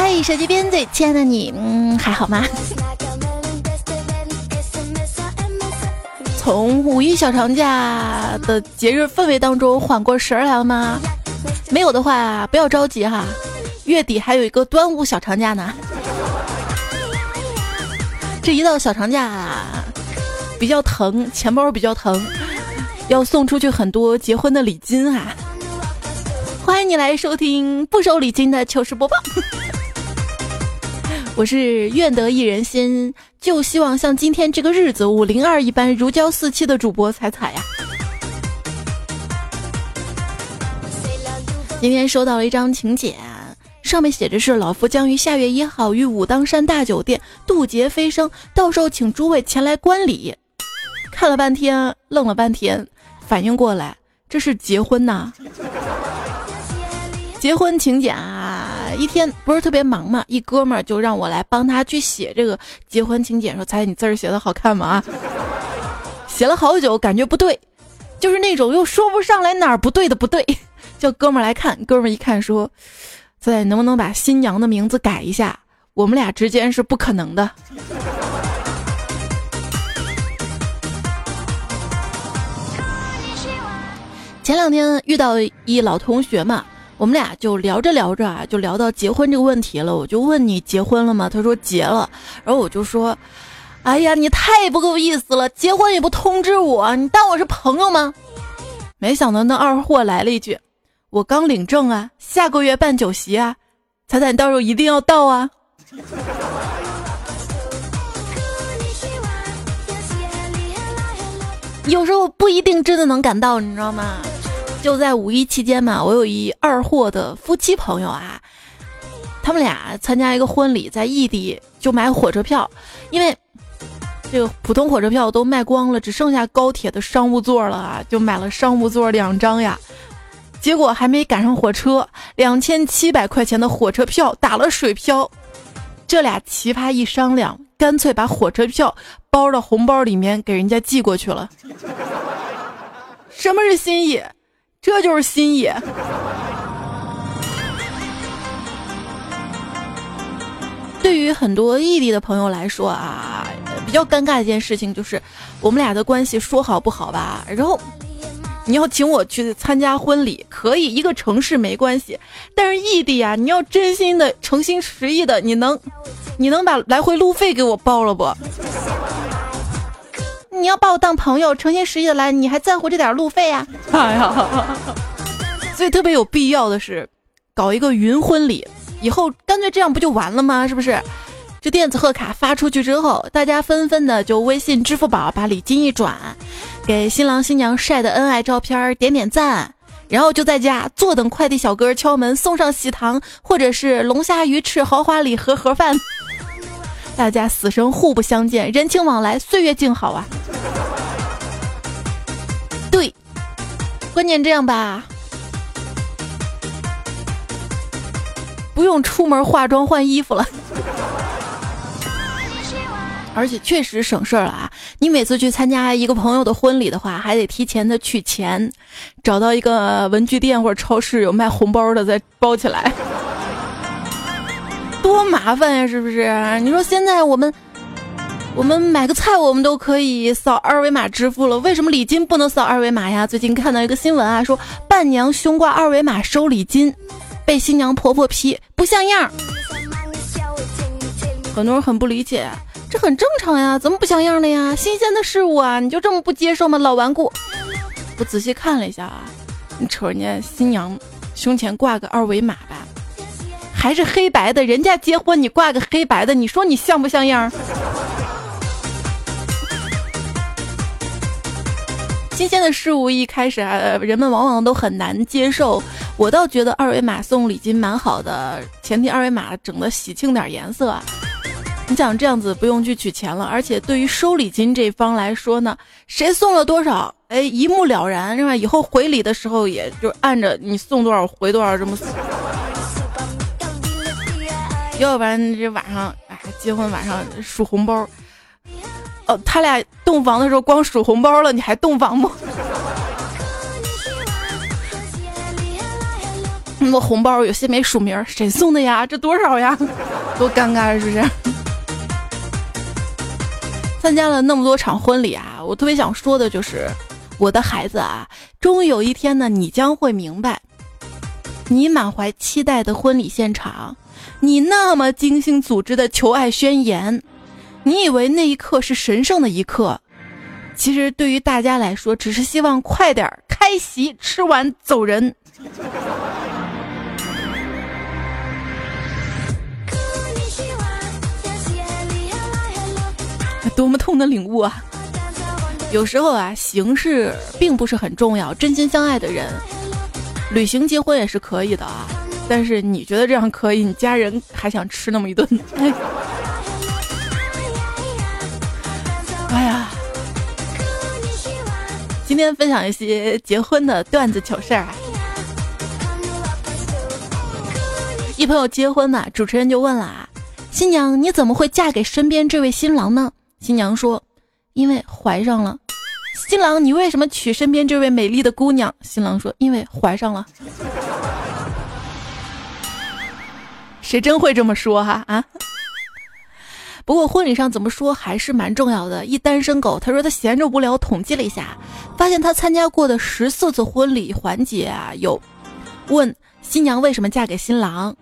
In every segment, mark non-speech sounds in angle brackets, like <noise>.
嗨，手机边最亲爱的你，嗯，还好吗？<laughs> 从五一小长假的节日氛围当中缓过神来了吗？没有的话，不要着急哈，月底还有一个端午小长假呢。这一到小长假，比较疼，钱包比较疼，要送出去很多结婚的礼金啊！欢迎你来收听不收礼金的糗事播报。我是愿得一人心，就希望像今天这个日子五零二一般如胶似漆的主播彩彩呀。今天收到了一张请柬，上面写着是老夫将于下月一号于武当山大酒店渡劫飞升，到时候请诸位前来观礼。看了半天，愣了半天，反应过来这是结婚呐。结婚请柬啊，一天不是特别忙嘛，一哥们儿就让我来帮他去写这个结婚请柬，说：“猜你字儿写的好看吗？”啊，写了好久，感觉不对，就是那种又说不上来哪儿不对的不对，<laughs> 叫哥们儿来看，哥们儿一看说：“猜能不能把新娘的名字改一下？我们俩之间是不可能的。<laughs> ”前两天遇到一老同学嘛。我们俩就聊着聊着啊，就聊到结婚这个问题了。我就问你结婚了吗？他说结了。然后我就说，哎呀，你太不够意思了，结婚也不通知我，你当我是朋友吗？没想到那二货来了一句，我刚领证啊，下个月办酒席啊，彩彩你到时候一定要到啊。有时候不一定真的能赶到，你知道吗？就在五一期间嘛，我有一二货的夫妻朋友啊，他们俩参加一个婚礼，在异地就买火车票，因为这个普通火车票都卖光了，只剩下高铁的商务座了啊，就买了商务座两张呀。结果还没赶上火车，两千七百块钱的火车票打了水漂。这俩奇葩一商量，干脆把火车票包到红包里面给人家寄过去了。什么是心意？这就是心意。对于很多异地的朋友来说啊，比较尴尬一件事情就是，我们俩的关系说好不好吧？然后你要请我去参加婚礼，可以一个城市没关系，但是异地啊，你要真心的、诚心实意的，你能，你能把来回路费给我报了不？你要把我当朋友，诚心实意的来，你还在乎这点路费呀？哎呀，所以特别有必要的是，搞一个云婚礼，以后干脆这样不就完了吗？是不是？这电子贺卡发出去之后，大家纷纷的就微信、支付宝把礼金一转，给新郎新娘晒的恩爱照片点点赞，然后就在家坐等快递小哥敲门送上喜糖，或者是龙虾鱼翅豪华礼盒盒饭。大家死生互不相见，人情往来，岁月静好啊。对，关键这样吧，不用出门化妆换衣服了，而且确实省事儿了啊。你每次去参加一个朋友的婚礼的话，还得提前的取钱，找到一个文具店或者超市有卖红包的再包起来。多麻烦呀，是不是？你说现在我们，我们买个菜，我们都可以扫二维码支付了，为什么礼金不能扫二维码呀？最近看到一个新闻啊，说伴娘胸挂二维码收礼金，被新娘婆婆批不像样。很多人很不理解，这很正常呀，怎么不像样了呀？新鲜的事物啊，你就这么不接受吗？老顽固。我仔细看了一下啊，你瞅人家新娘胸前挂个二维码吧。还是黑白的，人家结婚你挂个黑白的，你说你像不像样？新鲜的事物一开始啊，人们往往都很难接受。我倒觉得二维码送礼金蛮好的，前提二维码整的喜庆点颜色。你想这样子不用去取钱了，而且对于收礼金这方来说呢，谁送了多少，哎，一目了然，是吧？以后回礼的时候也就按着你送多少回多少这么。要不然这晚上，哎，结婚晚上数红包，哦，他俩洞房的时候光数红包了，你还洞房不？<laughs> 那么红包，有些没署名，谁送的呀？这多少呀？多尴尬，是不是？参加了那么多场婚礼啊，我特别想说的就是，我的孩子啊，终于有一天呢，你将会明白，你满怀期待的婚礼现场，你那么精心组织的求爱宣言，你以为那一刻是神圣的一刻，其实对于大家来说，只是希望快点开席，吃完走人。<laughs> 多么痛的领悟啊！有时候啊，形式并不是很重要，真心相爱的人，旅行结婚也是可以的啊。但是你觉得这样可以，你家人还想吃那么一顿？哎呀！今天分享一些结婚的段子糗事儿啊。一朋友结婚嘛，主持人就问了啊：“新娘你怎么会嫁给身边这位新郎呢？”新娘说：“因为怀上了。”新郎，你为什么娶身边这位美丽的姑娘？新郎说：“因为怀上了。”谁真会这么说哈啊？不过婚礼上怎么说还是蛮重要的。一单身狗他说他闲着无聊，统计了一下，发现他参加过的十四次婚礼环节啊，有问新娘为什么嫁给新郎，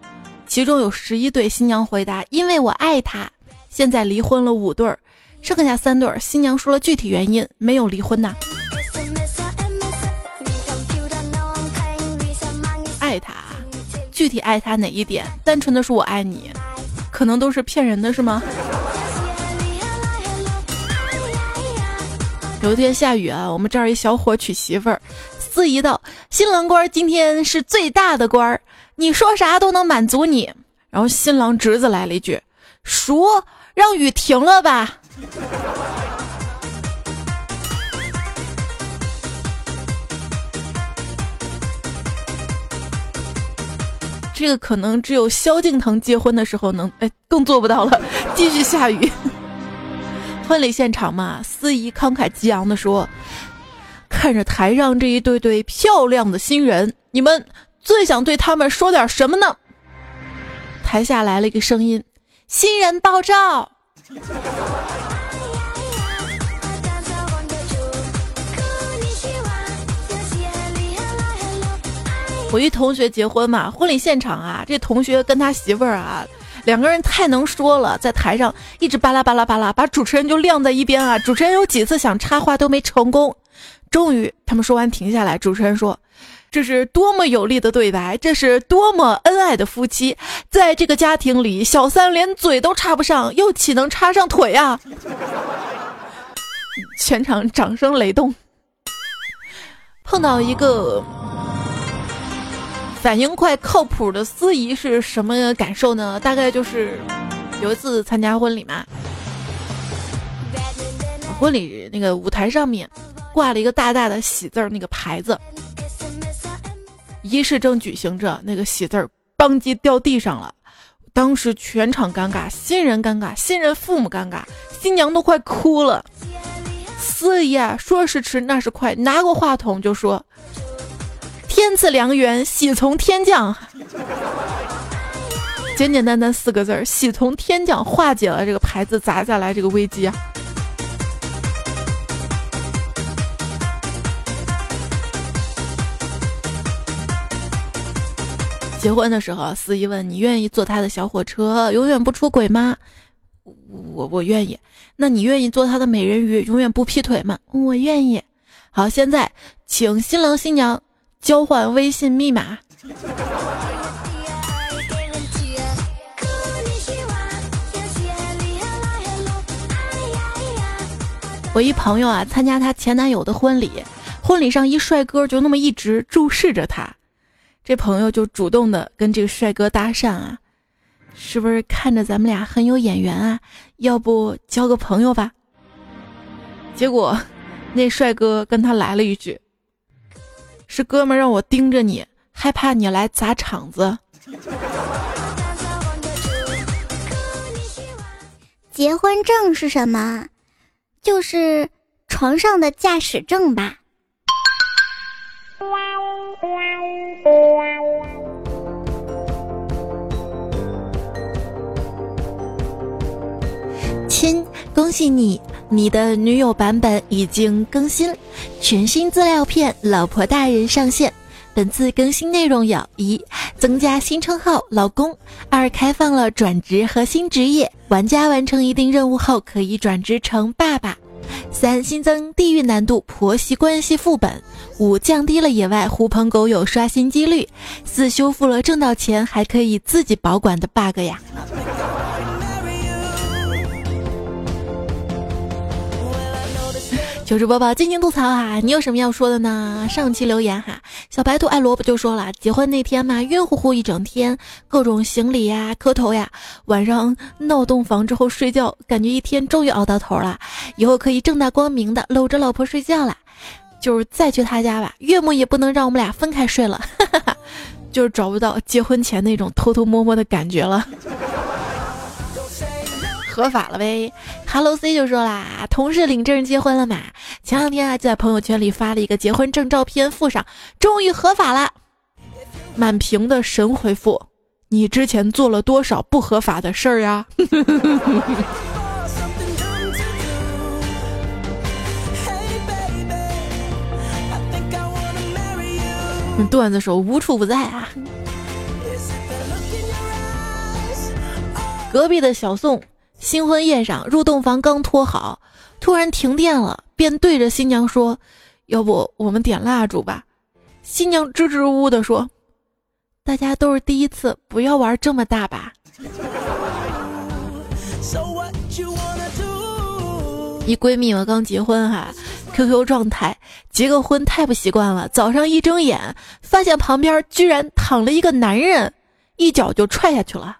其中有十一对新娘回答：“因为我爱他。”现在离婚了五对儿。剩下三对儿，新娘说了具体原因，没有离婚呐。爱他，具体爱他哪一点？单纯的说我爱你，可能都是骗人的，是吗？有一天下雨啊，我们这儿一小伙娶媳妇儿，司仪道：“新郎官今天是最大的官儿，你说啥都能满足你。”然后新郎侄子来了一句：“叔，让雨停了吧。”这个可能只有萧敬腾结婚的时候能，哎，更做不到了。<laughs> 继续下雨，<laughs> 婚礼现场嘛，司仪慷慨激昂的说：“看着台上这一对对漂亮的新人，你们最想对他们说点什么呢？”台下来了一个声音：“新人爆照。”我一同学结婚嘛，婚礼现场啊，这同学跟他媳妇儿啊，两个人太能说了，在台上一直巴拉巴拉巴拉，把主持人就晾在一边啊。主持人有几次想插话都没成功，终于他们说完停下来，主持人说：“这是多么有力的对白，这是多么恩爱的夫妻，在这个家庭里，小三连嘴都插不上，又岂能插上腿啊？”全场掌声雷动。碰到一个。反应快、靠谱的司仪是什么感受呢？大概就是有一次参加婚礼嘛，婚礼那个舞台上面挂了一个大大的喜字儿那个牌子，仪式正举行着，那个喜字儿邦叽掉地上了，当时全场尴尬，新人尴尬，新人父母尴尬，新娘都快哭了。司仪啊，说时迟那时快，拿过话筒就说。天赐良缘，喜从天降。简简单单四个字儿，喜从天降，化解了这个牌子砸下来这个危机！结婚的时候，司仪问你愿意坐他的小火车，永远不出轨吗？我我愿意。那你愿意做他的美人鱼，永远不劈腿吗？我愿意。好，现在请新郎新娘。交换微信密码。我一朋友啊，参加她前男友的婚礼，婚礼上一帅哥就那么一直注视着她，这朋友就主动的跟这个帅哥搭讪啊，是不是看着咱们俩很有眼缘啊？要不交个朋友吧？结果那帅哥跟他来了一句。是哥们让我盯着你，害怕你来砸场子。<laughs> 结婚证是什么？就是床上的驾驶证吧。亲恭喜你，你的女友版本已经更新，全新资料片“老婆大人”上线。本次更新内容有：一、增加新称号“老公”；二、开放了转职和新职业，玩家完成一定任务后可以转职成爸爸；三、新增地狱难度婆媳关系副本；五、降低了野外狐朋狗友刷新几率；四、修复了挣到钱还可以自己保管的 bug 呀。糗事播报，尽情吐槽啊！你有什么要说的呢？上期留言哈，小白兔爱萝卜就说了，结婚那天嘛，晕乎乎一整天，各种行礼呀、磕头呀，晚上闹洞房之后睡觉，感觉一天终于熬到头了，以后可以正大光明的搂着老婆睡觉了。就是再去他家吧，岳母也不能让我们俩分开睡了，哈哈哈就是找不到结婚前那种偷偷摸摸的感觉了。合法了呗，Hello C 就说啦，同事领证结婚了嘛？前两天啊就在朋友圈里发了一个结婚证照片，附上终于合法了，满屏的神回复，你之前做了多少不合法的事儿呀？<laughs> 段子手无处不在啊！隔壁的小宋。新婚夜上，入洞房刚脱好，突然停电了，便对着新娘说：“要不我们点蜡烛吧？”新娘支支吾吾地说：“大家都是第一次，不要玩这么大吧。<laughs> ”一闺蜜嘛刚结婚哈，QQ 状态结个婚太不习惯了，早上一睁眼发现旁边居然躺了一个男人，一脚就踹下去了。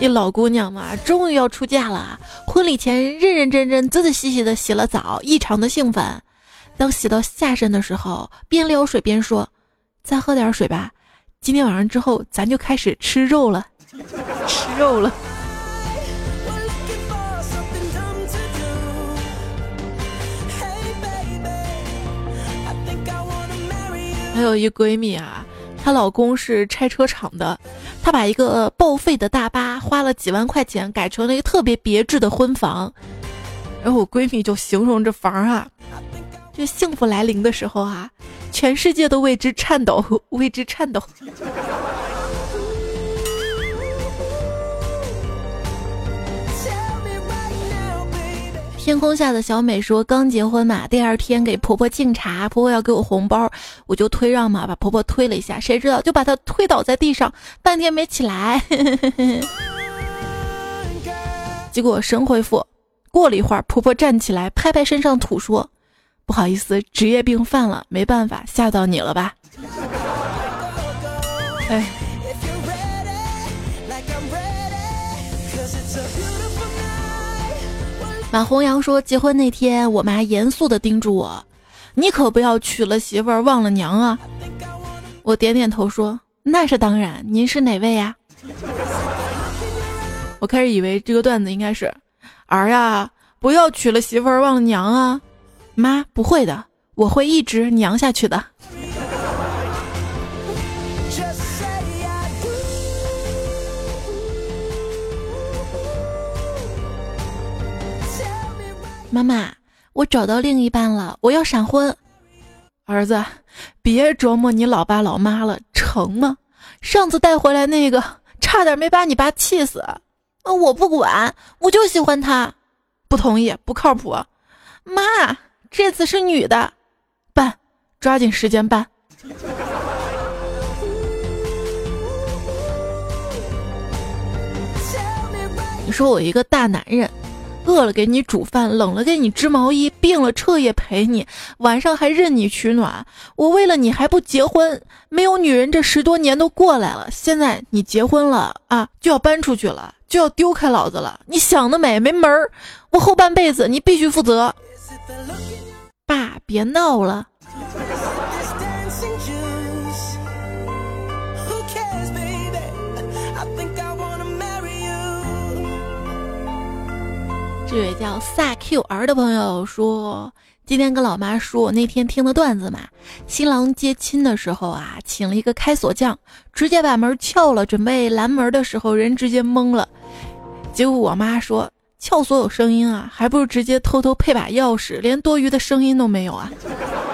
一老姑娘嘛，终于要出嫁了。婚礼前认认真真、仔仔细细的洗了澡，异常的兴奋。当洗到下身的时候，边撩水边说：“再喝点水吧，今天晚上之后咱就开始吃肉了，吃肉了。”还有一闺蜜啊。她老公是拆车厂的，她把一个报废的大巴花了几万块钱改成了一个特别别致的婚房，然后我闺蜜就形容这房啊，就幸福来临的时候啊，全世界都为之颤抖，为之颤抖。天空下的小美说：“刚结婚嘛，第二天给婆婆敬茶，婆婆要给我红包，我就推让嘛，把婆婆推了一下，谁知道就把她推倒在地上，半天没起来。<laughs> 结果神回复，过了一会儿，婆婆站起来，拍拍身上土，说：不好意思，职业病犯了，没办法，吓到你了吧？哎。”马红阳说：“结婚那天，我妈严肃地叮嘱我，你可不要娶了媳妇儿忘了娘啊。”我点点头说：“那是当然。”您是哪位呀？我开始以为这个段子应该是：“儿呀，不要娶了媳妇儿忘了娘啊。”妈不会的，我会一直娘下去的。妈妈，我找到另一半了，我要闪婚。儿子，别琢磨你老爸老妈了，成吗？上次带回来那个，差点没把你爸气死。我不管，我就喜欢他。不同意，不靠谱。妈，这次是女的，办，抓紧时间办。你说我一个大男人。饿了给你煮饭，冷了给你织毛衣，病了彻夜陪你，晚上还任你取暖。我为了你还不结婚，没有女人这十多年都过来了。现在你结婚了啊，就要搬出去了，就要丢开老子了。你想得美，没门儿！我后半辈子你必须负责。爸，别闹了。这位叫萨 Q R 的朋友说，今天跟老妈说我那天听的段子嘛，新郎接亲的时候啊，请了一个开锁匠，直接把门撬了，准备拦门的时候，人直接懵了。结果我妈说，撬锁有声音啊，还不如直接偷偷配把钥匙，连多余的声音都没有啊！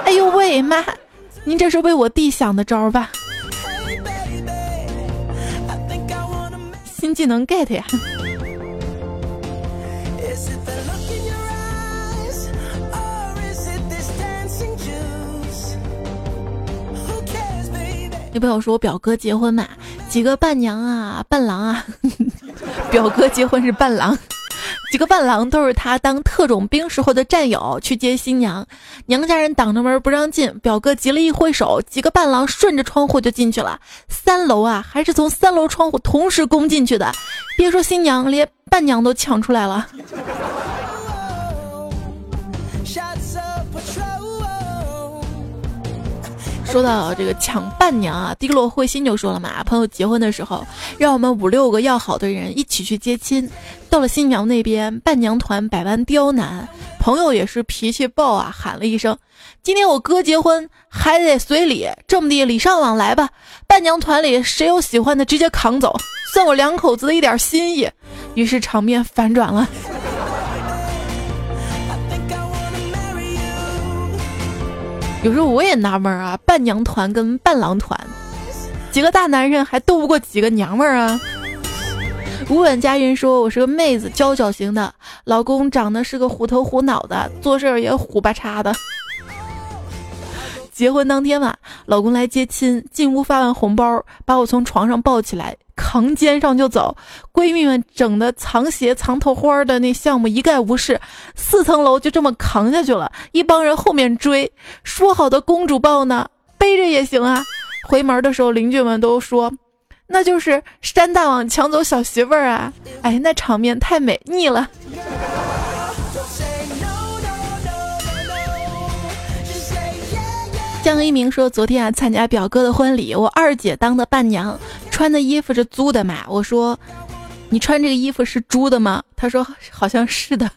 哎呦喂，妈，您这是为我弟想的招吧？新技能 get 呀！有朋友说我表哥结婚嘛，几个伴娘啊、伴郎啊，<laughs> 表哥结婚是伴郎，几个伴郎都是他当特种兵时候的战友去接新娘，娘家人挡着门不让进，表哥急了一挥手，几个伴郎顺着窗户就进去了，三楼啊，还是从三楼窗户同时攻进去的，别说新娘，连伴娘都抢出来了。<laughs> 说到这个抢伴娘啊，低落彗星就说了嘛，朋友结婚的时候，让我们五六个要好的人一起去接亲。到了新娘那边，伴娘团百般刁难，朋友也是脾气暴啊，喊了一声：“今天我哥结婚，还得随礼，这么地礼尚往来吧。”伴娘团里谁有喜欢的，直接扛走，算我两口子的一点心意。于是场面反转了。有时候我也纳闷啊，伴娘团跟伴郎团，几个大男人还斗不过几个娘们儿啊。无本佳人说：“我是个妹子，娇小型的，老公长得是个虎头虎脑的，做事也虎巴叉的。”结婚当天嘛，老公来接亲，进屋发完红包，把我从床上抱起来，扛肩上就走。闺蜜们整的藏鞋藏头花的那项目一概无视，四层楼就这么扛下去了。一帮人后面追，说好的公主抱呢，背着也行啊。回门的时候，邻居们都说，那就是山大王抢走小媳妇儿啊！哎，那场面太美腻了。江一鸣说：“昨天啊，参加表哥的婚礼，我二姐当的伴娘，穿的衣服是租的嘛。我说，你穿这个衣服是租的吗？他说好像是的。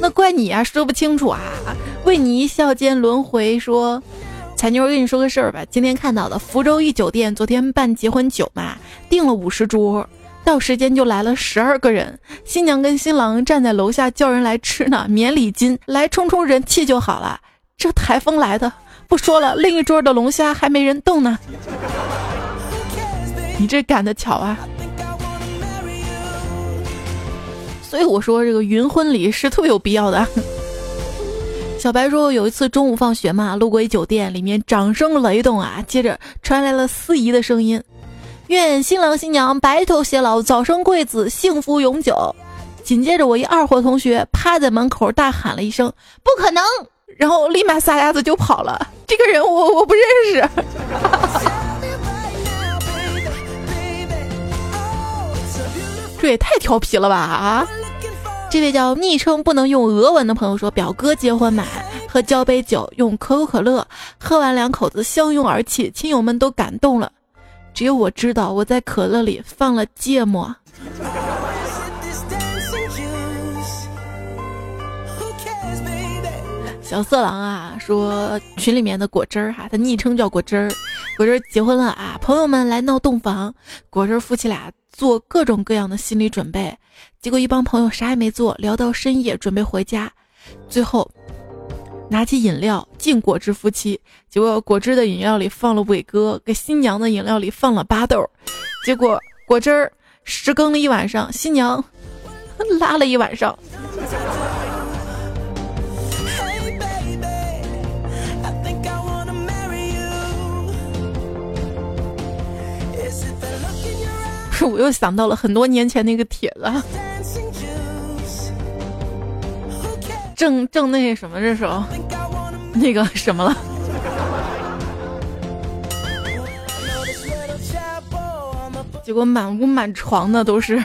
那怪你啊，说不清楚啊。为你一笑间轮回说，彩妞，我跟你说个事儿吧。今天看到的福州一酒店，昨天办结婚酒嘛，订了五十桌。”到时间就来了十二个人，新娘跟新郎站在楼下叫人来吃呢，免礼金，来冲冲人气就好了。这台风来的，不说了，另一桌的龙虾还没人动呢。你这赶的巧啊！所以我说这个云婚礼是特别有必要的。小白说有一次中午放学嘛，路过一酒店，里面掌声雷动啊，接着传来了司仪的声音。愿新郎新娘白头偕老，早生贵子，幸福永久。紧接着，我一二货同学趴在门口大喊了一声：“不可能！”然后立马撒丫子就跑了。这个人我我不认识。<laughs> 这也太调皮了吧啊！这位叫昵称不能用俄文的朋友说：“表哥结婚买，喝交杯酒，用可口可乐，喝完两口子相拥而泣，亲友们都感动了。”只有我知道，我在可乐里放了芥末。小色狼啊，说群里面的果汁儿哈，他昵称叫果汁儿。果汁儿结婚了啊，朋友们来闹洞房，果汁儿夫妻俩做各种各样的心理准备，结果一帮朋友啥也没做，聊到深夜准备回家，最后。拿起饮料敬果汁夫妻，结果果汁的饮料里放了伟哥，给新娘的饮料里放了巴豆，结果果汁儿湿更了一晚上，新娘 <laughs> 拉了一晚上。<laughs> 我又想到了很多年前那个帖子。正正那什么这时候，那个什么了？结果满屋满床的都是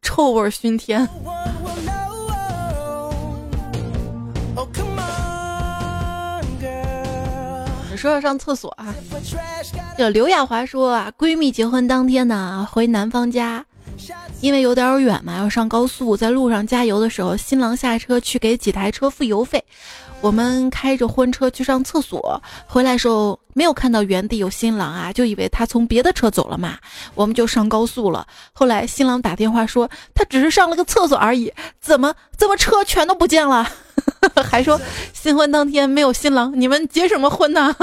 臭味熏天。你说要上厕所啊？这刘亚华说啊，闺蜜结婚当天呢，回男方家。因为有点远嘛，要上高速，在路上加油的时候，新郎下车去给几台车付油费。我们开着婚车去上厕所，回来时候没有看到原地有新郎啊，就以为他从别的车走了嘛，我们就上高速了。后来新郎打电话说他只是上了个厕所而已，怎么怎么车全都不见了？<laughs> 还说新婚当天没有新郎，你们结什么婚呢？<laughs>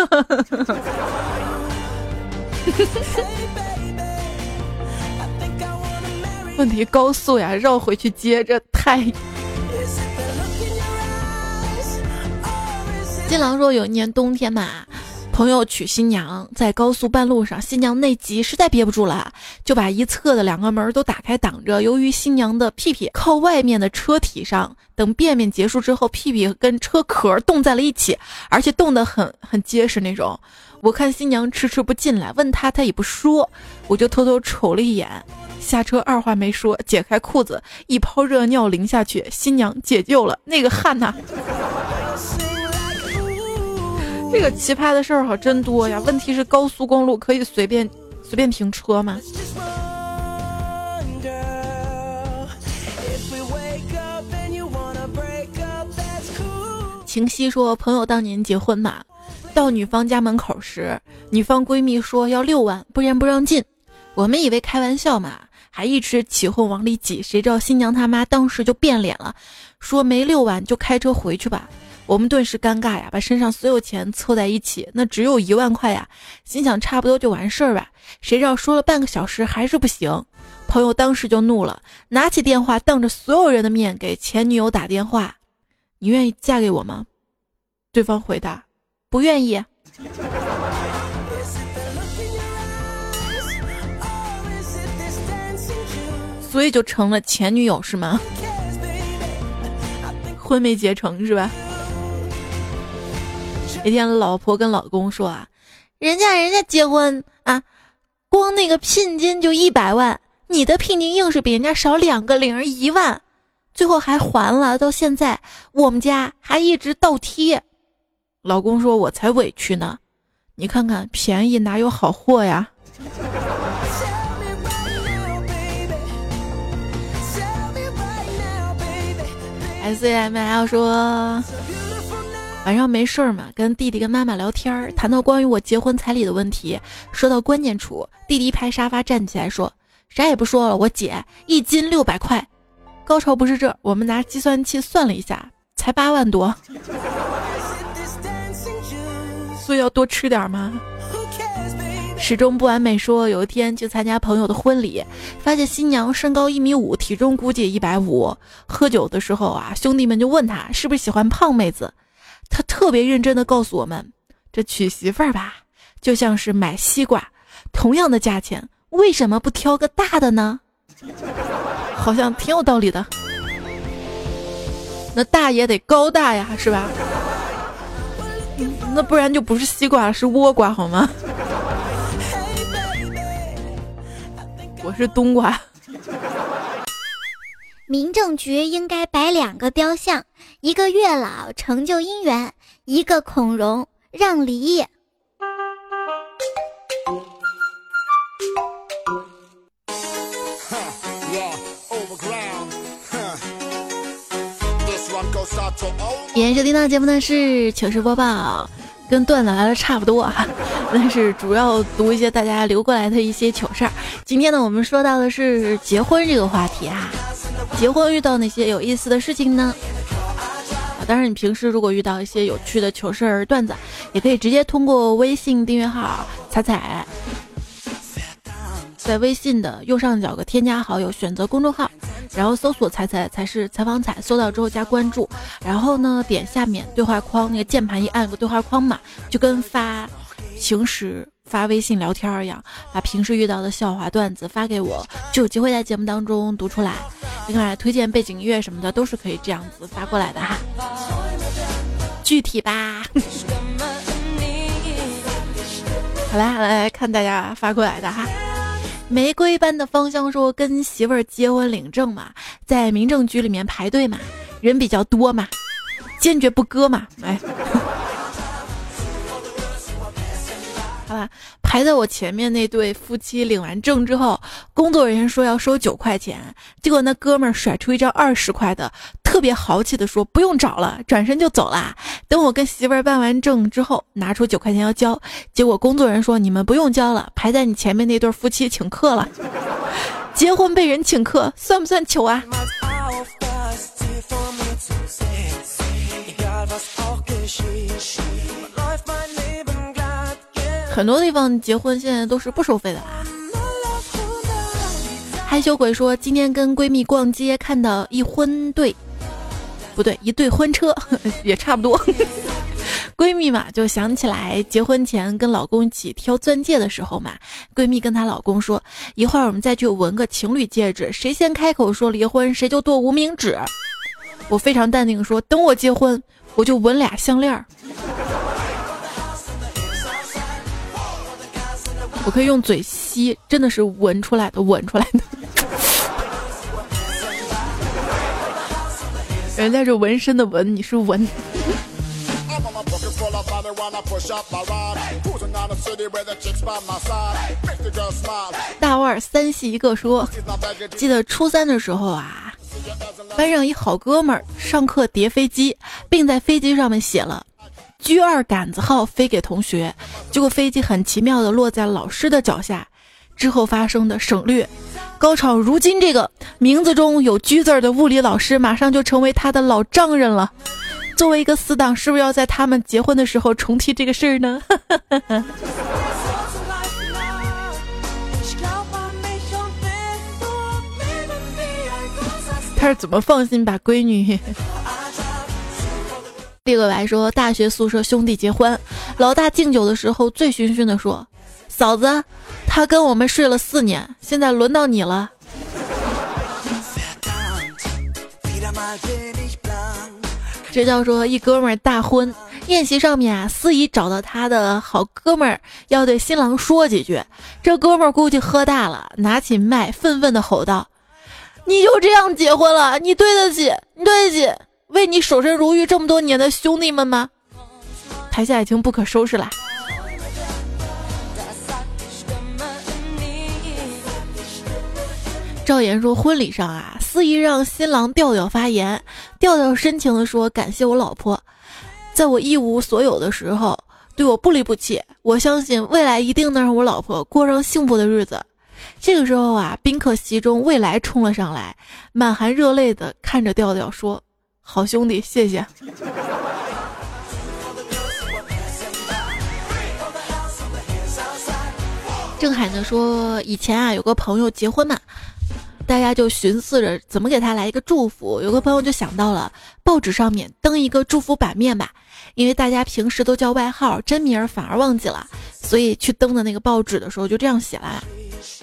问题高速呀，绕回去接，着太。新郎说：“有一年冬天嘛，朋友娶新娘，在高速半路上，新娘内急，实在憋不住了，就把一侧的两个门都打开挡着。由于新娘的屁屁靠外面的车体上，等便便结束之后，屁屁跟车壳冻在了一起，而且冻得很很结实那种。我看新娘迟迟不进来，问她她也不说，我就偷偷瞅了一眼，下车二话没说，解开裤子，一泡热尿淋下去，新娘解救了。那个汗呐！” <laughs> 这个奇葩的事儿好真多呀！问题是高速公路可以随便随便停车吗？晴熙说，朋友当年结婚嘛，到女方家门口时，女方闺蜜说要六万，不然不让进。我们以为开玩笑嘛，还一直起哄往里挤，谁知道新娘他妈当时就变脸了，说没六万就开车回去吧。我们顿时尴尬呀，把身上所有钱凑在一起，那只有一万块呀。心想差不多就完事儿吧，谁知道说了半个小时还是不行。朋友当时就怒了，拿起电话当着所有人的面给前女友打电话：“你愿意嫁给我吗？”对方回答：“不愿意。”所以就成了前女友是吗？婚没结成是吧？那天老婆跟老公说啊，人家人家结婚啊，光那个聘金就一百万，你的聘金硬是比人家少两个零一万，最后还还了，到现在我们家还一直倒贴。老公说我才委屈呢，你看看便宜哪有好货呀？S M L 说。晚上没事儿嘛，跟弟弟跟妈妈聊天儿，谈到关于我结婚彩礼的问题，说到关键处，弟弟拍沙发站起来说：“啥也不说了，我姐一斤六百块。”高潮不是这，我们拿计算器算了一下，才八万多，所以要多吃点吗？始终不完美说，有一天去参加朋友的婚礼，发现新娘身高一米五，体重估计一百五。喝酒的时候啊，兄弟们就问他是不是喜欢胖妹子。他特别认真的告诉我们，这娶媳妇儿吧，就像是买西瓜，同样的价钱，为什么不挑个大的呢？好像挺有道理的。那大也得高大呀，是吧？那不然就不是西瓜，是倭瓜，好吗？我是冬瓜。<laughs> 民政局应该摆两个雕像，一个月老成就姻缘，一个孔融让梨。今天收听到的节目呢是糗事播报，跟段子来的差不多哈，但是主要读一些大家留过来的一些糗事儿。今天呢，我们说到的是结婚这个话题啊。结婚遇到哪些有意思的事情呢？啊，当然，你平时如果遇到一些有趣的糗事儿段子，也可以直接通过微信订阅号“彩彩”，在微信的右上角个添加好友，选择公众号，然后搜索“彩彩”才是采访彩，搜到之后加关注，然后呢点下面对话框那个键盘一按有个对话框嘛，就跟发平时。发微信聊天一样，把平时遇到的笑话段子发给我，就有机会在节目当中读出来。另外，推荐背景音乐什么的都是可以这样子发过来的哈。具体吧。<laughs> 好来来看大家发过来的哈。玫瑰般的芳香说跟媳妇儿结婚领证嘛，在民政局里面排队嘛，人比较多嘛，坚决不割嘛，哎。<laughs> 排在我前面那对夫妻领完证之后，工作人员说要收九块钱，结果那哥们儿甩出一张二十块的，特别豪气的说不用找了，转身就走了。等我跟媳妇儿办完证之后，拿出九块钱要交，结果工作人员说你们不用交了，排在你前面那对夫妻请客了。结婚被人请客，算不算糗啊？很多地方结婚现在都是不收费的啦。害羞鬼说，今天跟闺蜜逛街，看到一婚对，不对，一对婚车 <laughs> 也差不多。闺蜜嘛，就想起来结婚前跟老公一起挑钻戒的时候嘛，闺蜜跟她老公说，一会儿我们再去纹个情侣戒指，谁先开口说离婚，谁就剁无名指。我非常淡定说，等我结婚，我就纹俩项链。我可以用嘴吸，真的是闻出来的，闻出来的。人家是纹身的纹，你是纹。<laughs> 大腕三系一个说，记得初三的时候啊，班上一好哥们儿上课叠飞机，并在飞机上面写了。居二杆子号飞给同学，结果飞机很奇妙的落在老师的脚下。之后发生的省略，高潮。如今这个名字中有“居”字的物理老师，马上就成为他的老丈人了。作为一个死党，是不是要在他们结婚的时候重提这个事儿呢？<laughs> 他是怎么放心把闺女？李个白说：“大学宿舍兄弟结婚，老大敬酒的时候醉醺醺的说：‘嫂子，他跟我们睡了四年，现在轮到你了。’这叫说一哥们儿大婚宴席上面啊，司仪找到他的好哥们儿要对新郎说几句，这哥们儿估计喝大了，拿起麦愤愤的吼道：‘你就这样结婚了？你对得起？你对得起？’”为你守身如玉这么多年的兄弟们吗？台下已经不可收拾了。赵岩说：“婚礼上啊，司仪让新郎调调发言，调调深情的说：‘感谢我老婆，在我一无所有的时候对我不离不弃。我相信未来一定能让我老婆过上幸福的日子。’这个时候啊，宾客席中未来冲了上来，满含热泪的看着调调说。”好兄弟，谢谢。郑海呢说，以前啊有个朋友结婚嘛，大家就寻思着怎么给他来一个祝福。有个朋友就想到了报纸上面登一个祝福版面吧，因为大家平时都叫外号，真名反而忘记了，所以去登的那个报纸的时候就这样写了：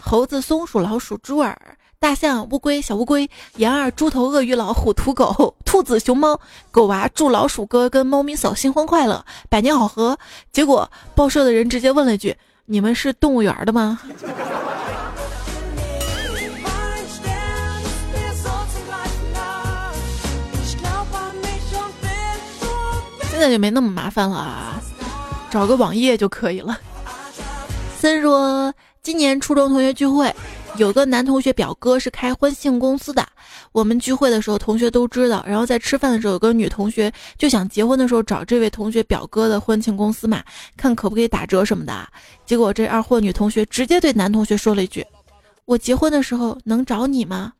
猴子、松鼠、老鼠、猪儿。大象、乌龟、小乌龟、羊儿、猪头、鳄鱼、老虎、土狗、兔子、熊猫、狗娃，祝老鼠哥跟猫咪嫂新婚快乐，百年好合。结果报社的人直接问了一句：“你们是动物园的吗？”在就没那么麻烦了啊，找个网页就可以了。森说，今年初中同学聚会。有个男同学表哥是开婚庆公司的，我们聚会的时候同学都知道。然后在吃饭的时候，有个女同学就想结婚的时候找这位同学表哥的婚庆公司嘛，看可不可以打折什么的。结果这二货女同学直接对男同学说了一句：“我结婚的时候能找你吗？”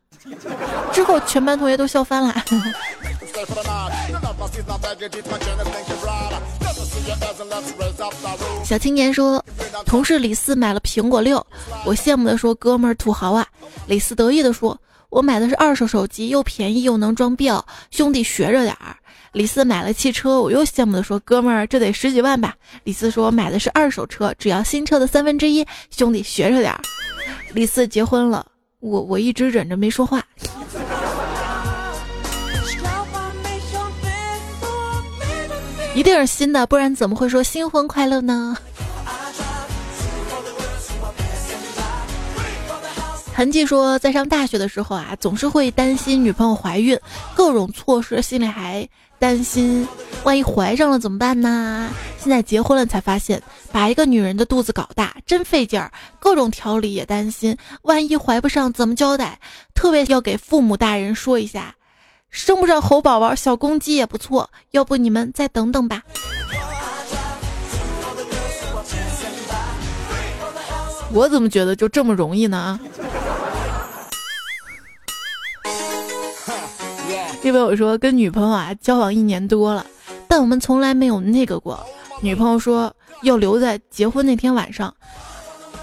之后全班同学都笑翻了。小青年说：“同事李四买了苹果六，我羡慕的说哥们儿土豪啊。”李四得意的说：“我买的是二手手机，又便宜又能装逼，兄弟学着点儿。”李四买了汽车，我又羡慕的说：“哥们儿这得十几万吧？”李四说：“买的是二手车，只要新车的三分之一，兄弟学着点儿。”李四结婚了，我我一直忍着没说话。一定是新的，不然怎么会说新婚快乐呢？痕迹说，在上大学的时候啊，总是会担心女朋友怀孕，各种措施，心里还担心万一怀上了怎么办呢？现在结婚了才发现，把一个女人的肚子搞大真费劲儿，各种调理也担心，万一怀不上怎么交代？特别要给父母大人说一下，生不上猴宝宝，小公鸡也不错，要不你们再等等吧。我怎么觉得就这么容易呢？<laughs> 这位我说跟女朋友啊交往一年多了，但我们从来没有那个过。女朋友说要留在结婚那天晚上，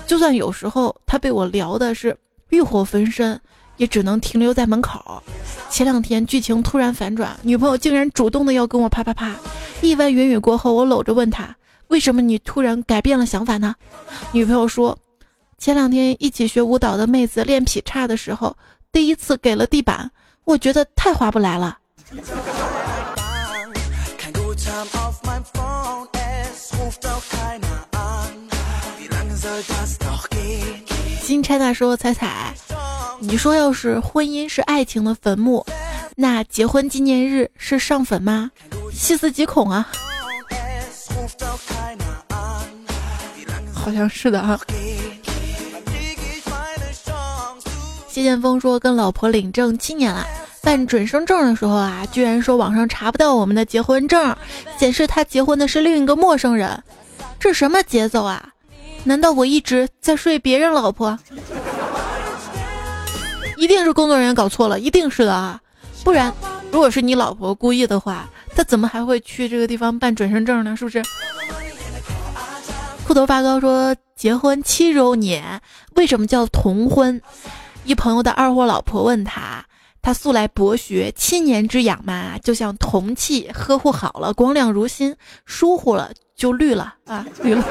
就算有时候她被我聊的是欲火焚身，也只能停留在门口。前两天剧情突然反转，女朋友竟然主动的要跟我啪啪啪。一番云雨过后，我搂着问她：为什么你突然改变了想法呢？女朋友说。前两天一起学舞蹈的妹子练劈叉的时候，第一次给了地板，我觉得太划不来了。金钗娜说：“彩彩，你说要是婚姻是爱情的坟墓，那结婚纪念日是上坟吗？细思极恐啊！好像是的啊。”谢剑锋说：“跟老婆领证七年了，办准生证的时候啊，居然说网上查不到我们的结婚证，显示他结婚的是另一个陌生人，这什么节奏啊？难道我一直在睡别人老婆？一定是工作人员搞错了，一定是的啊！不然，如果是你老婆故意的话，他怎么还会去这个地方办准生证呢？是不是？”裤头发高说：“结婚七周年，为什么叫同婚？”一朋友的二货老婆问他，他素来博学，七年之痒嘛，就像铜器，呵护好了，光亮如新，疏忽了就绿了啊，绿了。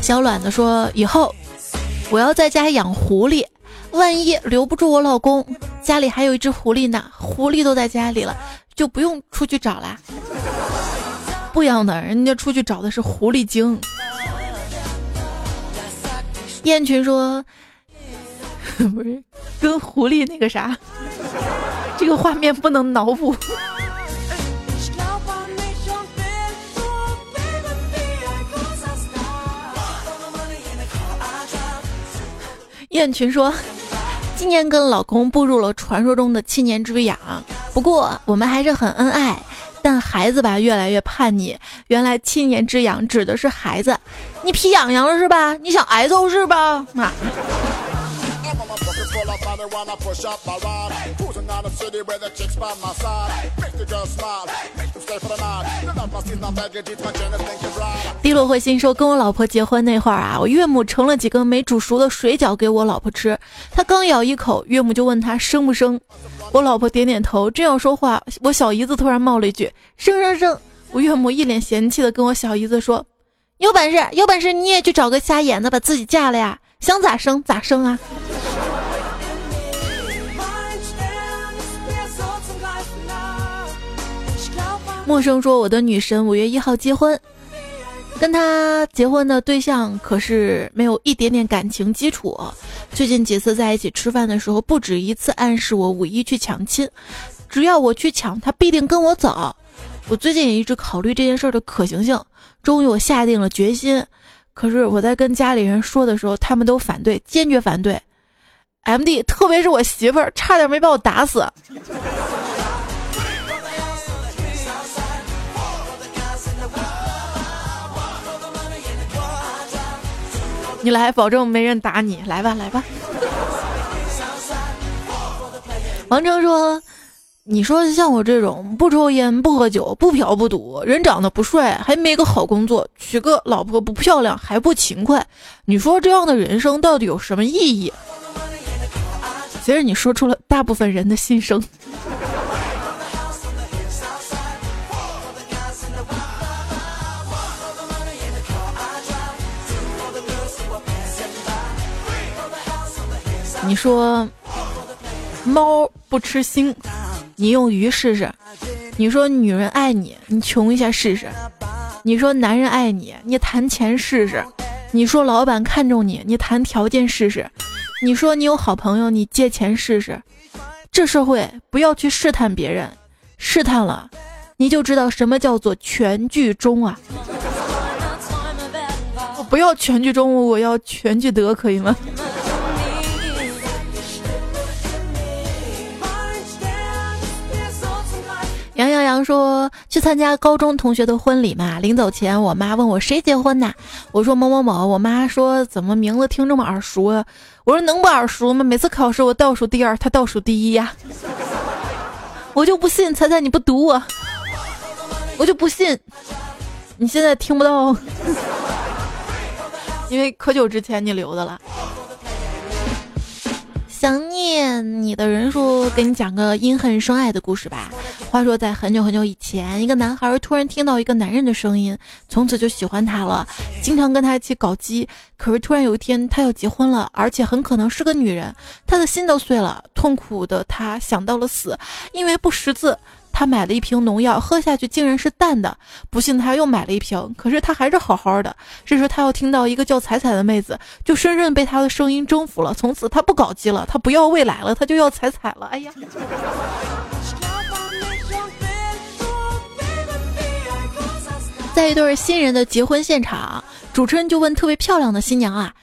小卵子说：“以后我要在家养狐狸，万一留不住我老公，家里还有一只狐狸呢，狐狸都在家里了。”就不用出去找啦，不养的，人家出去找的是狐狸精。燕群说：“ <laughs> 不是跟狐狸那个啥，这个画面不能脑补。”燕群说：“今年跟老公步入了传说中的七年之痒。”不过我们还是很恩爱，但孩子吧越来越叛逆。原来七年之痒指的是孩子，你皮痒痒了是吧？你想挨揍是吧？妈！低落会心说，跟我老婆结婚那会儿啊，我岳母盛了几个没煮熟的水饺给我老婆吃，她刚咬一口，岳母就问她生不生，我老婆点点头，正要说话，我小姨子突然冒了一句生生生，我岳母一脸嫌弃的跟我小姨子说，有本事有本事你也去找个瞎眼的把自己嫁了呀，想咋生咋生啊。陌生说：“我的女神五月一号结婚，跟他结婚的对象可是没有一点点感情基础。最近几次在一起吃饭的时候，不止一次暗示我五一去抢亲，只要我去抢，他必定跟我走。我最近也一直考虑这件事的可行性，终于我下定了决心。可是我在跟家里人说的时候，他们都反对，坚决反对。M D，特别是我媳妇儿，差点没把我打死。”你来，保证没人打你。来吧，来吧。王成说：“你说像我这种不抽烟、不喝酒、不嫖不赌，人长得不帅，还没个好工作，娶个老婆不漂亮，还不勤快，你说这样的人生到底有什么意义？”其实你说出了大部分人的心声。你说猫不吃腥，你用鱼试试。你说女人爱你，你穷一下试试；你说男人爱你，你谈钱试试；你说老板看重你，你谈条件试试；你说你有好朋友，你借钱试试。这社会不要去试探别人，试探了，你就知道什么叫做全剧终啊！我不要全剧终，我要全剧得，可以吗？杨洋洋说去参加高中同学的婚礼嘛，临走前我妈问我谁结婚呢？我说某某某。我妈说怎么名字听这么耳熟啊？我说能不耳熟吗？每次考试我倒数第二，他倒数第一呀。我就不信，猜猜你不读我？我就不信，你现在听不到，<laughs> 因为可久之前你留的了。想念你的人说：“给你讲个因恨生爱的故事吧。话说在很久很久以前，一个男孩突然听到一个男人的声音，从此就喜欢他了，经常跟他一起搞基。可是突然有一天，他要结婚了，而且很可能是个女人，他的心都碎了，痛苦的他想到了死，因为不识字。”他买了一瓶农药，喝下去竟然是淡的。不信，他又买了一瓶，可是他还是好好的。这时他又听到一个叫彩彩的妹子，就深深被他的声音征服了。从此他不搞基了，他不要未来了，他就要彩彩了。哎呀！在一对新人的结婚现场，主持人就问特别漂亮的新娘啊：“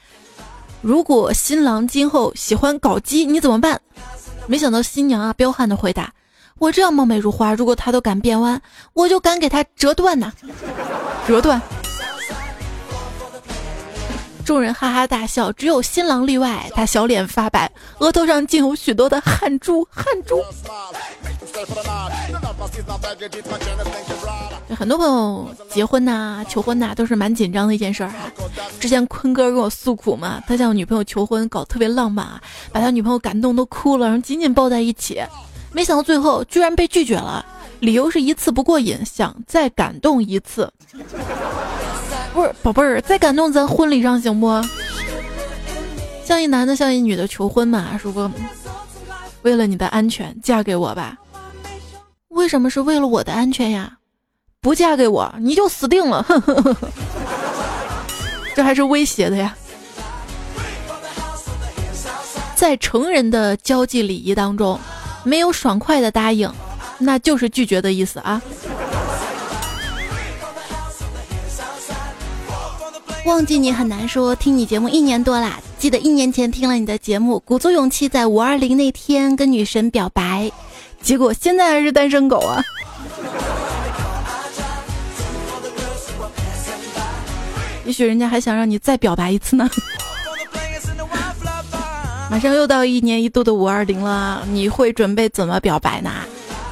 如果新郎今后喜欢搞基，你怎么办？”没想到新娘啊，彪悍的回答。我这样貌美如花，如果他都敢变弯，我就敢给他折断呐！折断。众人哈哈大笑，只有新郎例外，他小脸发白，额头上竟有许多的汗珠，汗珠。很多朋友结婚呐、求婚呐，都是蛮紧张的一件事儿哈。之前坤哥跟我诉苦嘛，他向我女朋友求婚，搞特别浪漫啊，把他女朋友感动都哭了，然后紧紧抱在一起。没想到最后居然被拒绝了，理由是一次不过瘾，想再感动一次。不是宝贝儿，再感动咱婚礼上行不？像一男的向一女的求婚嘛，说不，为了你的安全，嫁给我吧。为什么是为了我的安全呀？不嫁给我你就死定了。<laughs> 这还是威胁的呀。在成人的交际礼仪当中。没有爽快的答应，那就是拒绝的意思啊！忘记你很难说，听你节目一年多啦，记得一年前听了你的节目，鼓足勇气在五二零那天跟女神表白，结果现在还是单身狗啊！<laughs> 也许人家还想让你再表白一次呢。<laughs> 马上又到一年一度的五二零了，你会准备怎么表白呢？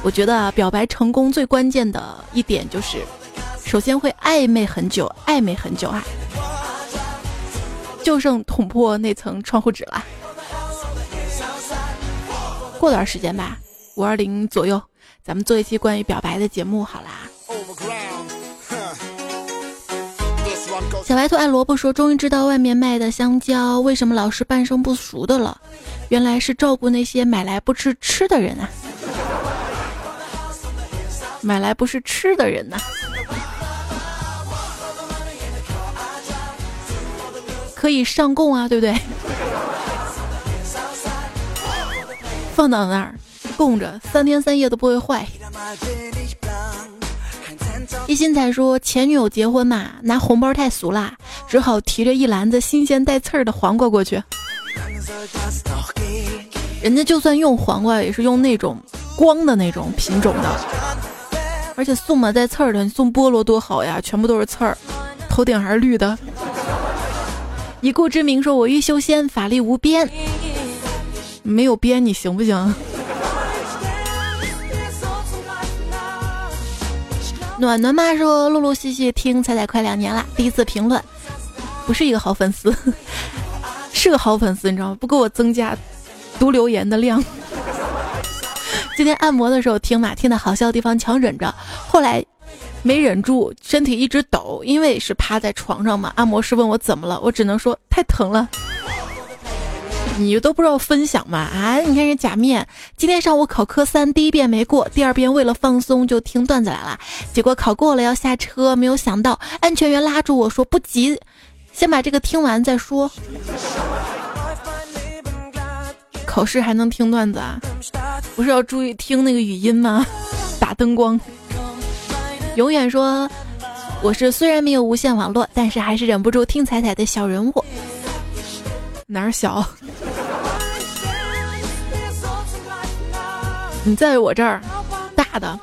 我觉得表白成功最关键的一点就是，首先会暧昧很久，暧昧很久啊，就剩捅破那层窗户纸了。过段时间吧，五二零左右，咱们做一期关于表白的节目好啦。小白兔爱萝卜说：“终于知道外面卖的香蕉为什么老是半生不熟的了，原来是照顾那些买来不吃吃的人啊！买来不是吃的人呐，可以上供啊，对不对？放到那儿供着，三天三夜都不会坏。”一心才说前女友结婚嘛，拿红包太俗啦，只好提着一篮子新鲜带刺儿的黄瓜过去。人家就算用黄瓜，也是用那种光的那种品种的，而且送嘛带刺儿的，你送菠萝多好呀，全部都是刺儿，头顶还是绿的。以故之名说，我欲修仙，法力无边，没有边，你行不行？<laughs> 暖暖妈说：“陆陆续续听彩彩快两年了，第一次评论，不是一个好粉丝，<laughs> 是个好粉丝，你知道吗？不给我增加读留言的量。<laughs> 今天按摩的时候听嘛，听的好笑的地方强忍着，后来没忍住，身体一直抖，因为是趴在床上嘛。按摩师问我怎么了，我只能说太疼了。你都不知道分享吗？啊，你看这假面，今天上午考科三，第一遍没过，第二遍为了放松就听段子来了，结果考过了要下车，没有想到安全员拉住我说不急，先把这个听完再说。考试还能听段子啊？不是要注意听那个语音吗？打灯光，永远说我是虽然没有无线网络，但是还是忍不住听彩彩的小人物。哪儿小？你在我这儿，大的。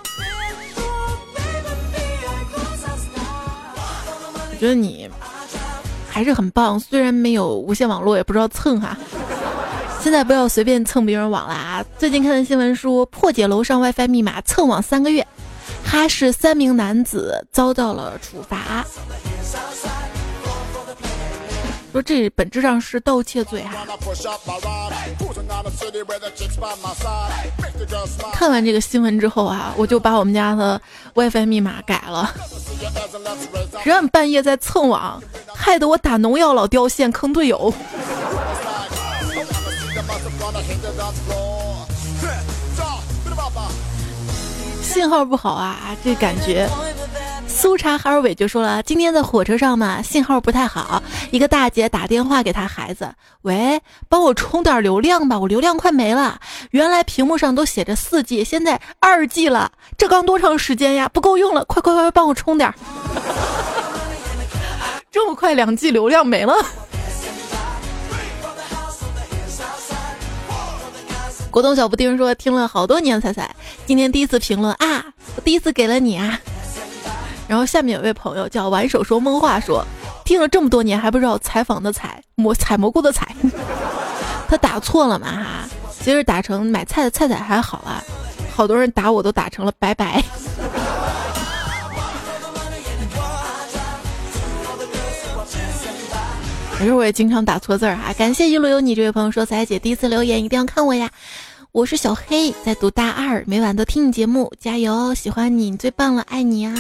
我觉得你还是很棒，虽然没有无线网络，也不知道蹭哈。现在不要随便蹭别人网了啊！最近看的新闻说，破解楼上 WiFi 密码蹭网三个月，哈市三名男子遭到了处罚。说这本质上是盗窃罪哈。看完这个新闻之后啊，我就把我们家的 WiFi 密码改了。谁让半夜在蹭网，害得我打农药老掉线，坑队友。信号不好啊，这感觉。苏查哈尔伟就说了，今天在火车上嘛，信号不太好。一个大姐打电话给她孩子，喂，帮我充点流量吧，我流量快没了。原来屏幕上都写着四 G，现在二 G 了，这刚多长时间呀？不够用了，快快快，帮我充点。<laughs> 这么快，两 G 流量没了。果冻小布丁说，听了好多年彩彩，今天第一次评论啊，我第一次给了你啊。然后下面有位朋友叫玩手说梦话说，听了这么多年还不知道采访的采蘑采蘑菇的采，<laughs> 他打错了嘛哈，其实打成买菜的菜菜还好啊，好多人打我都打成了拜拜。可是我也经常打错字儿哈，感谢一路有你这位朋友说彩姐第一次留言一定要看我呀。我是小黑，在读大二，每晚都听你节目，加油！喜欢你，你最棒了，爱你啊！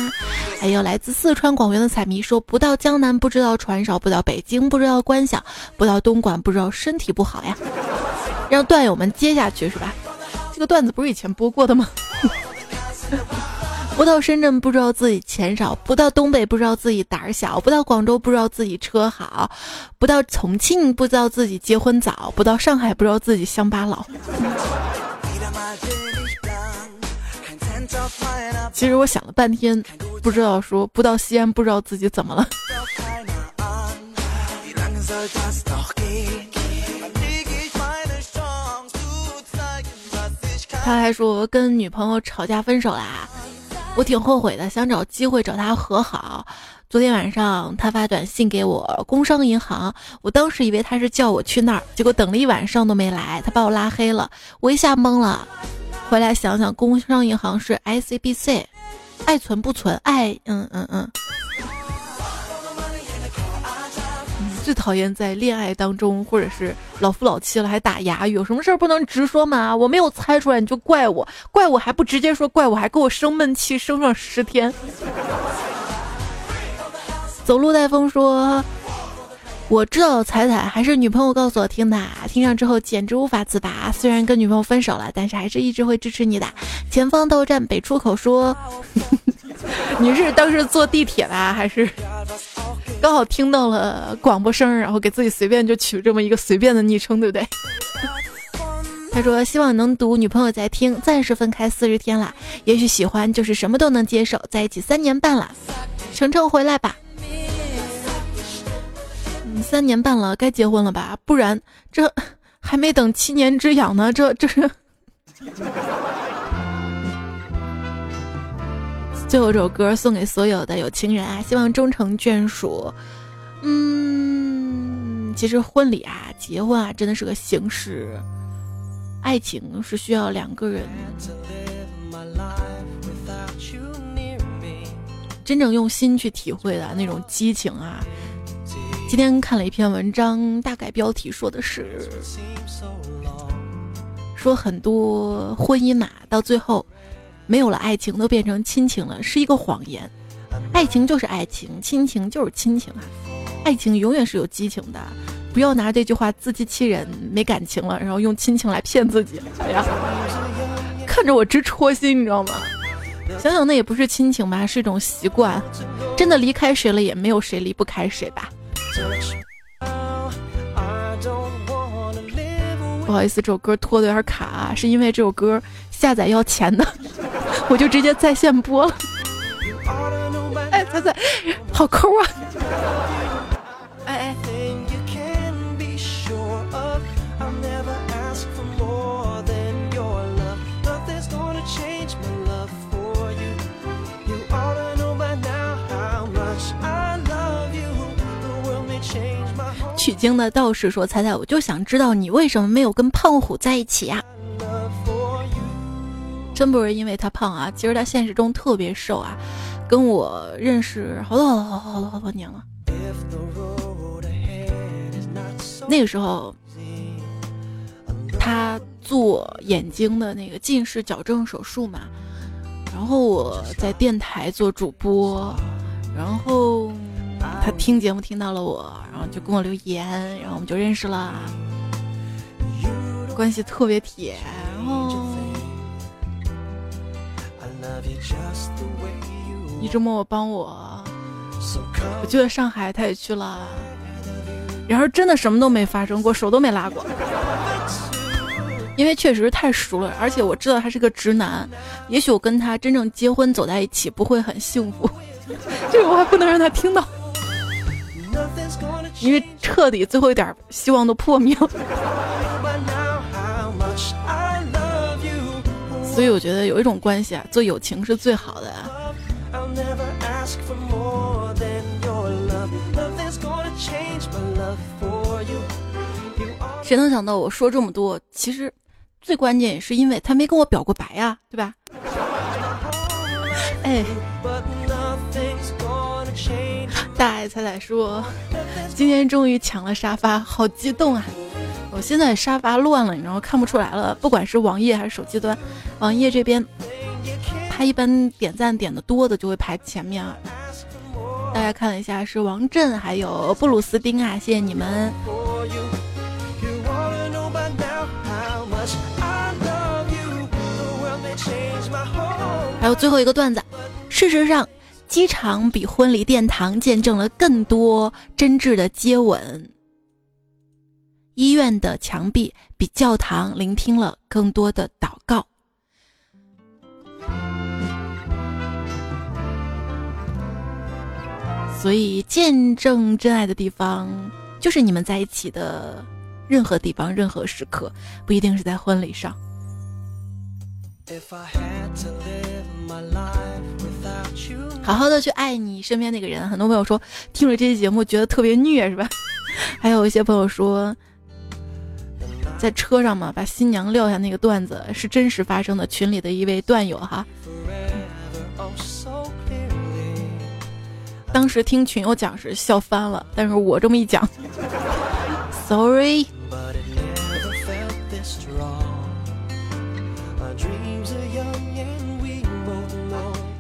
还有来自四川广元的彩迷说：不到江南不知道船少，不到北京不知道官小，不到东莞不知道身体不好呀。让段友们接下去是吧？这个段子不是以前播过的吗？<laughs> 不到深圳不知道自己钱少，不到东北不知道自己胆儿小，不到广州不知道自己车好，不到重庆不知道自己结婚早，不到上海不知道自己乡巴佬。其实我想了半天，不知道说不到西安不知道自己怎么了。他还说跟女朋友吵架分手啦。我挺后悔的，想找机会找他和好。昨天晚上他发短信给我，工商银行，我当时以为他是叫我去那儿，结果等了一晚上都没来，他把我拉黑了，我一下懵了。回来想想，工商银行是 ICBC，爱存不存？爱，嗯嗯嗯。最讨厌在恋爱当中，或者是老夫老妻了还打哑语，有什么事儿不能直说吗？我没有猜出来你就怪我，怪我还不直接说，怪我还给我生闷气，生上十天。走路带风说，我知道彩彩还是女朋友告诉我听的，听上之后简直无法自拔。虽然跟女朋友分手了，但是还是一直会支持你的。前方到站北出口说，<laughs> 你是当时坐地铁吧，还是？刚好听到了广播声，然后给自己随便就取这么一个随便的昵称，对不对？<laughs> 他说希望能读，女朋友在听，暂时分开四十天了，也许喜欢就是什么都能接受，在一起三年半了，程程回来吧，嗯三年半了，该结婚了吧？不然这还没等七年之痒呢，这这是。最后这首歌送给所有的有情人啊，希望终成眷属。嗯，其实婚礼啊、结婚啊，真的是个形式，爱情是需要两个人真正用心去体会的那种激情啊。今天看了一篇文章，大概标题说的是，说很多婚姻嘛，到最后。没有了爱情，都变成亲情了，是一个谎言。爱情就是爱情，亲情就是亲情啊。爱情永远是有激情的，不要拿这句话自欺欺人，没感情了，然后用亲情来骗自己。哎呀，看着我直戳心，你知道吗？<laughs> 想想那也不是亲情吧，是一种习惯。真的离开谁了，也没有谁离不开谁吧。不好意思，这首歌拖的有点卡，是因为这首歌下载要钱的，我就直接在线播了。哎，彩彩，好抠啊！哎哎。取经的道士说：“彩彩，我就想知道你为什么没有跟胖虎在一起呀？真不是因为他胖啊，其实他现实中特别瘦啊，跟我认识好多好多好多好多年了。那个时候，他做眼睛的那个近视矫正手术嘛，然后我在电台做主播，然后。”他听节目听到了我，然后就跟我留言，然后我们就认识了，关系特别铁。然后一直默默帮我，我记得上海他也去了，然后真的什么都没发生过，手都没拉过，因为确实太熟了，而且我知道他是个直男，也许我跟他真正结婚走在一起不会很幸福，<laughs> 这个我还不能让他听到。因为彻底最后一点希望都破灭了，所以我觉得有一种关系啊，做友情是最好的。谁能想到我说这么多，其实最关键也是因为他没跟我表过白呀，对吧？哎。大爱彩彩说：“今天终于抢了沙发，好激动啊！我现在沙发乱了，你知道看不出来了。不管是网页还是手机端，网页这边他一般点赞点的多的就会排前面啊。大家看了一下，是王震还有布鲁斯丁啊，谢谢你们。还有最后一个段子，事实上。”机场比婚礼殿堂见证了更多真挚的接吻，医院的墙壁比教堂聆听了更多的祷告。所以，见证真爱的地方，就是你们在一起的任何地方、任何时刻，不一定是在婚礼上。好好的去爱你身边那个人。很多朋友说听了这期节目觉得特别虐，是吧？<laughs> 还有一些朋友说，在车上嘛，把新娘撂下那个段子是真实发生的。群里的一位段友哈，当时听群友讲是笑翻了，但是我这么一讲，sorry。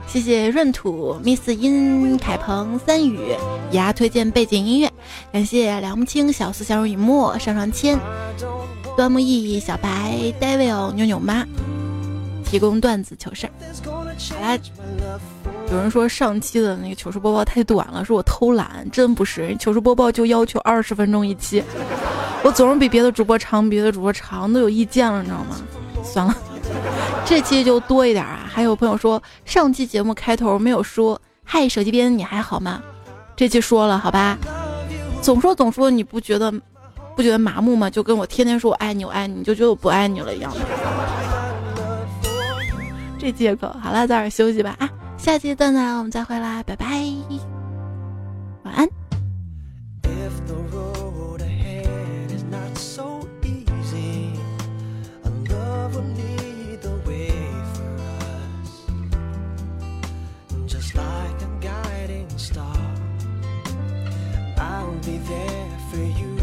谢谢闰土、Miss 音、凯鹏、三宇牙推荐背景音乐，感谢梁木青、小四、相濡以沫、上上签、端木易、小白、Devil、妞妞妈提供段子糗事儿。好啦，有人说上期的那个糗事播报太短了，说我偷懒，真不是，糗事播报就要求二十分钟一期，我总是比别的主播长，别的主播长都有意见了，你知道吗？算了。这期就多一点啊！还有朋友说上期节目开头没有说“嗨，手机边你还好吗？”这期说了，好吧？总说总说，你不觉得不觉得麻木吗？就跟我天天说我爱你，我爱你，你就觉得我不爱你了一样。这借口好了，早点休息吧啊！下期段子我们再回来，拜拜，晚安。there for you.